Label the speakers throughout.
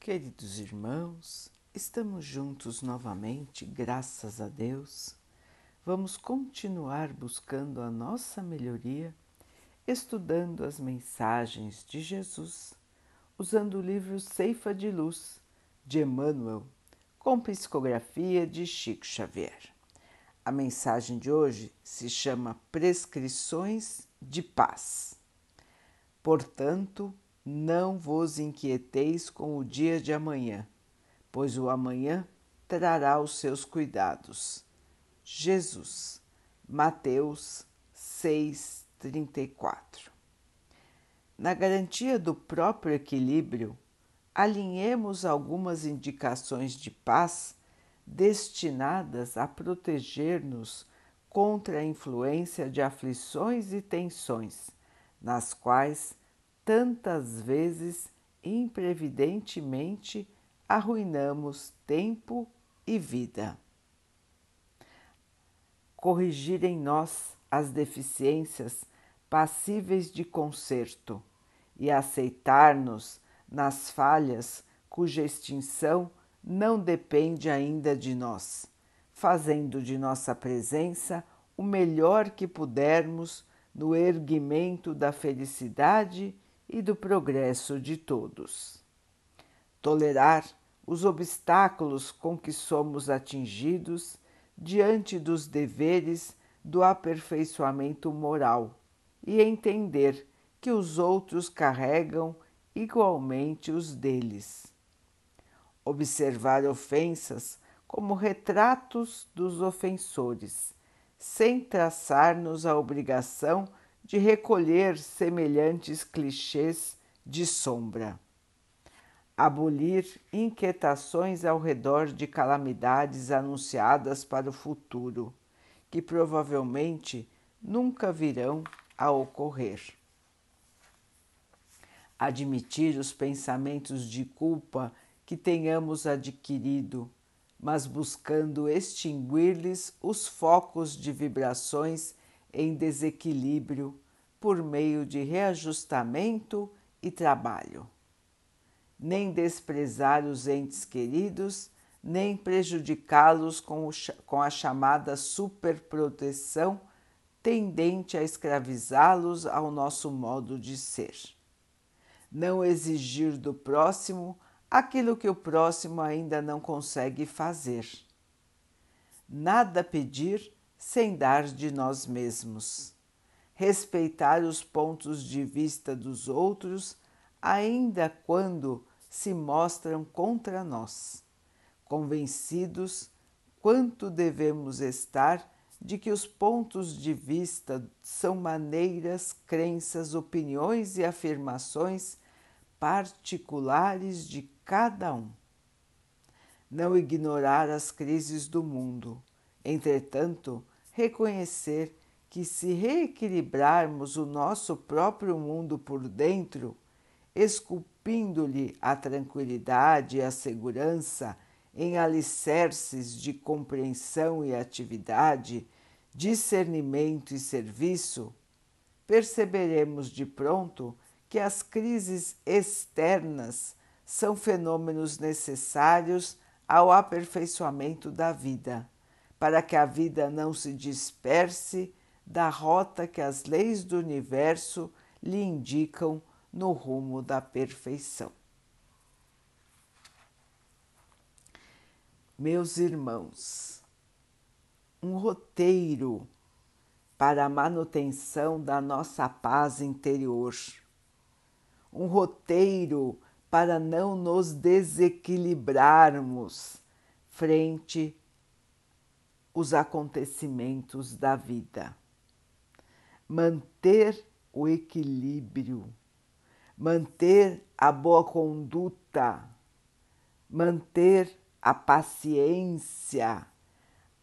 Speaker 1: Queridos irmãos, estamos juntos novamente, graças a Deus. Vamos continuar buscando a nossa melhoria, estudando as mensagens de Jesus, usando o livro Ceifa de Luz de Emmanuel, com psicografia de Chico Xavier. A mensagem de hoje se chama Prescrições de Paz. Portanto, não vos inquieteis com o dia de amanhã, pois o amanhã trará os seus cuidados. Jesus, Mateus 6:34. Na garantia do próprio equilíbrio, alinhemos algumas indicações de paz destinadas a proteger-nos contra a influência de aflições e tensões, nas quais tantas vezes imprevidentemente arruinamos tempo e vida. Corrigir em nós as deficiências passíveis de conserto e aceitar-nos nas falhas cuja extinção não depende ainda de nós, fazendo de nossa presença o melhor que pudermos no erguimento da felicidade e do progresso de todos. Tolerar os obstáculos com que somos atingidos diante dos deveres do aperfeiçoamento moral e entender que os outros carregam igualmente os deles. Observar ofensas como retratos dos ofensores, sem traçar-nos a obrigação de recolher semelhantes clichês de sombra. Abolir inquietações ao redor de calamidades anunciadas para o futuro, que provavelmente nunca virão a ocorrer. Admitir os pensamentos de culpa que tenhamos adquirido, mas buscando extinguir-lhes os focos de vibrações em desequilíbrio por meio de reajustamento e trabalho. Nem desprezar os entes queridos, nem prejudicá-los com, com a chamada superproteção tendente a escravizá-los ao nosso modo de ser. Não exigir do próximo aquilo que o próximo ainda não consegue fazer. Nada pedir sem dar de nós mesmos. Respeitar os pontos de vista dos outros, ainda quando se mostram contra nós, convencidos quanto devemos estar de que os pontos de vista são maneiras, crenças, opiniões e afirmações particulares de cada um. Não ignorar as crises do mundo, entretanto, reconhecer que, se reequilibrarmos o nosso próprio mundo por dentro, esculpindo-lhe a tranquilidade e a segurança em alicerces de compreensão e atividade, discernimento e serviço, perceberemos de pronto que as crises externas são fenômenos necessários ao aperfeiçoamento da vida para que a vida não se disperse da rota que as leis do universo lhe indicam no rumo da perfeição. Meus irmãos, um roteiro para a manutenção da nossa paz interior, um roteiro para não nos desequilibrarmos frente os acontecimentos da vida. Manter o equilíbrio, manter a boa conduta, manter a paciência,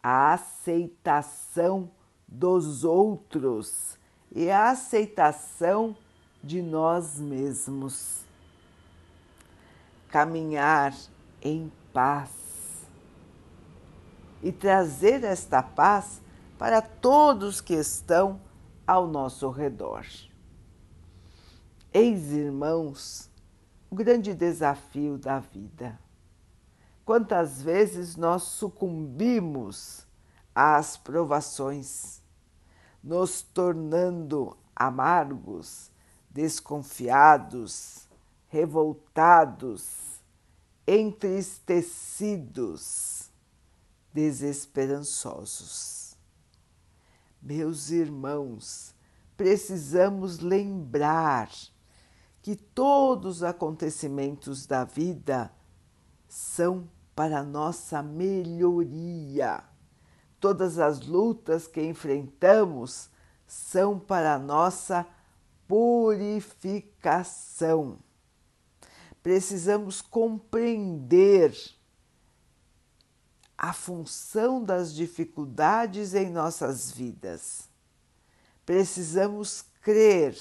Speaker 1: a aceitação dos outros e a aceitação de nós mesmos. Caminhar em paz e trazer esta paz para todos que estão ao nosso redor. Eis, irmãos, o grande desafio da vida. Quantas vezes nós sucumbimos às provações, nos tornando amargos, desconfiados, revoltados, entristecidos, desesperançosos. Meus irmãos, precisamos lembrar que todos os acontecimentos da vida são para nossa melhoria. Todas as lutas que enfrentamos são para nossa purificação. Precisamos compreender a função das dificuldades em nossas vidas. Precisamos crer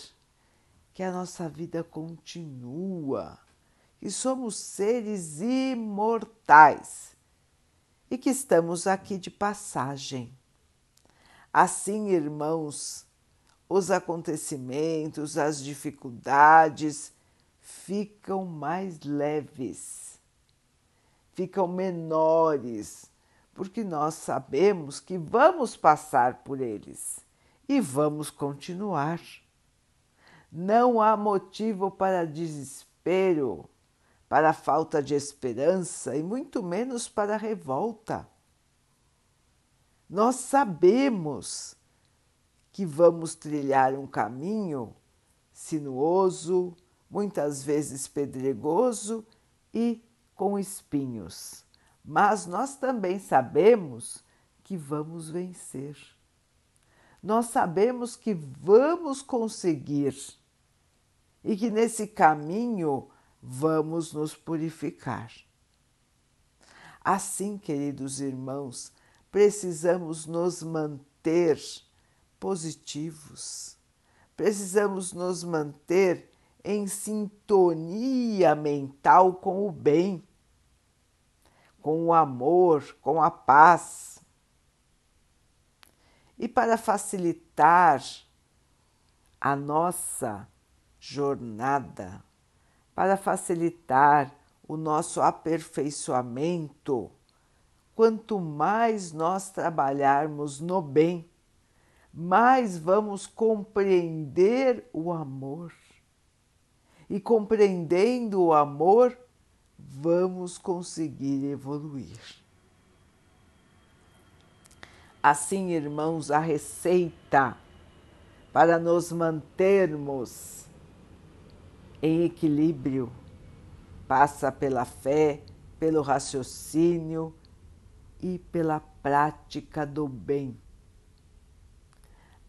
Speaker 1: que a nossa vida continua, que somos seres imortais e que estamos aqui de passagem. Assim, irmãos, os acontecimentos, as dificuldades ficam mais leves, ficam menores, porque nós sabemos que vamos passar por eles e vamos continuar. Não há motivo para desespero, para falta de esperança e muito menos para revolta. Nós sabemos que vamos trilhar um caminho sinuoso, muitas vezes pedregoso e com espinhos, mas nós também sabemos que vamos vencer. Nós sabemos que vamos conseguir e que nesse caminho vamos nos purificar. Assim, queridos irmãos, precisamos nos manter positivos, precisamos nos manter em sintonia mental com o bem, com o amor, com a paz. E para facilitar a nossa jornada, para facilitar o nosso aperfeiçoamento, quanto mais nós trabalharmos no bem, mais vamos compreender o amor. E compreendendo o amor, vamos conseguir evoluir. Assim, irmãos, a receita para nos mantermos em equilíbrio passa pela fé, pelo raciocínio e pela prática do bem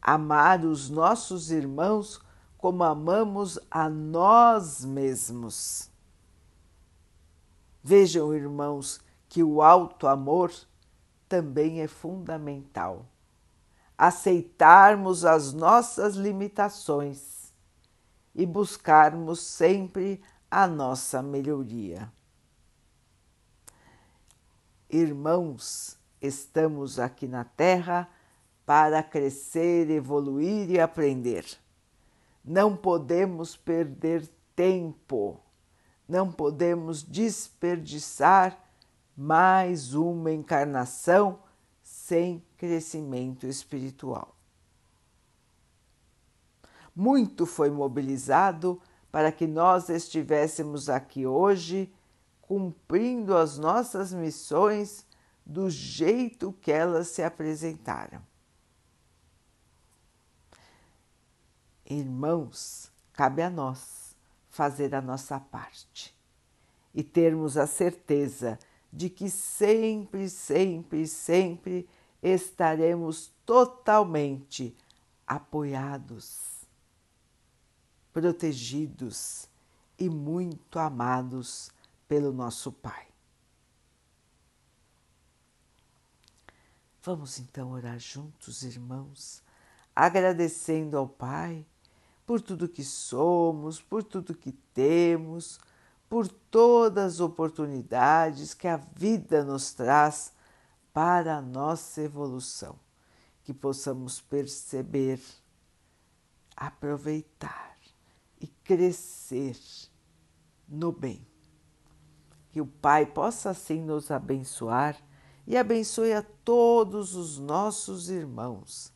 Speaker 1: amar os nossos irmãos como amamos a nós mesmos. Vejam, irmãos, que o alto amor também é fundamental. Aceitarmos as nossas limitações e buscarmos sempre a nossa melhoria. Irmãos, estamos aqui na Terra para crescer, evoluir e aprender. Não podemos perder tempo, não podemos desperdiçar mais uma encarnação sem crescimento espiritual. Muito foi mobilizado para que nós estivéssemos aqui hoje cumprindo as nossas missões do jeito que elas se apresentaram. Irmãos, cabe a nós fazer a nossa parte e termos a certeza de que sempre, sempre, sempre estaremos totalmente apoiados, protegidos e muito amados pelo nosso Pai. Vamos então orar juntos, irmãos, agradecendo ao Pai por tudo que somos, por tudo que temos, por todas as oportunidades que a vida nos traz para a nossa evolução, que possamos perceber, aproveitar e crescer no bem. Que o Pai possa assim nos abençoar e abençoe a todos os nossos irmãos.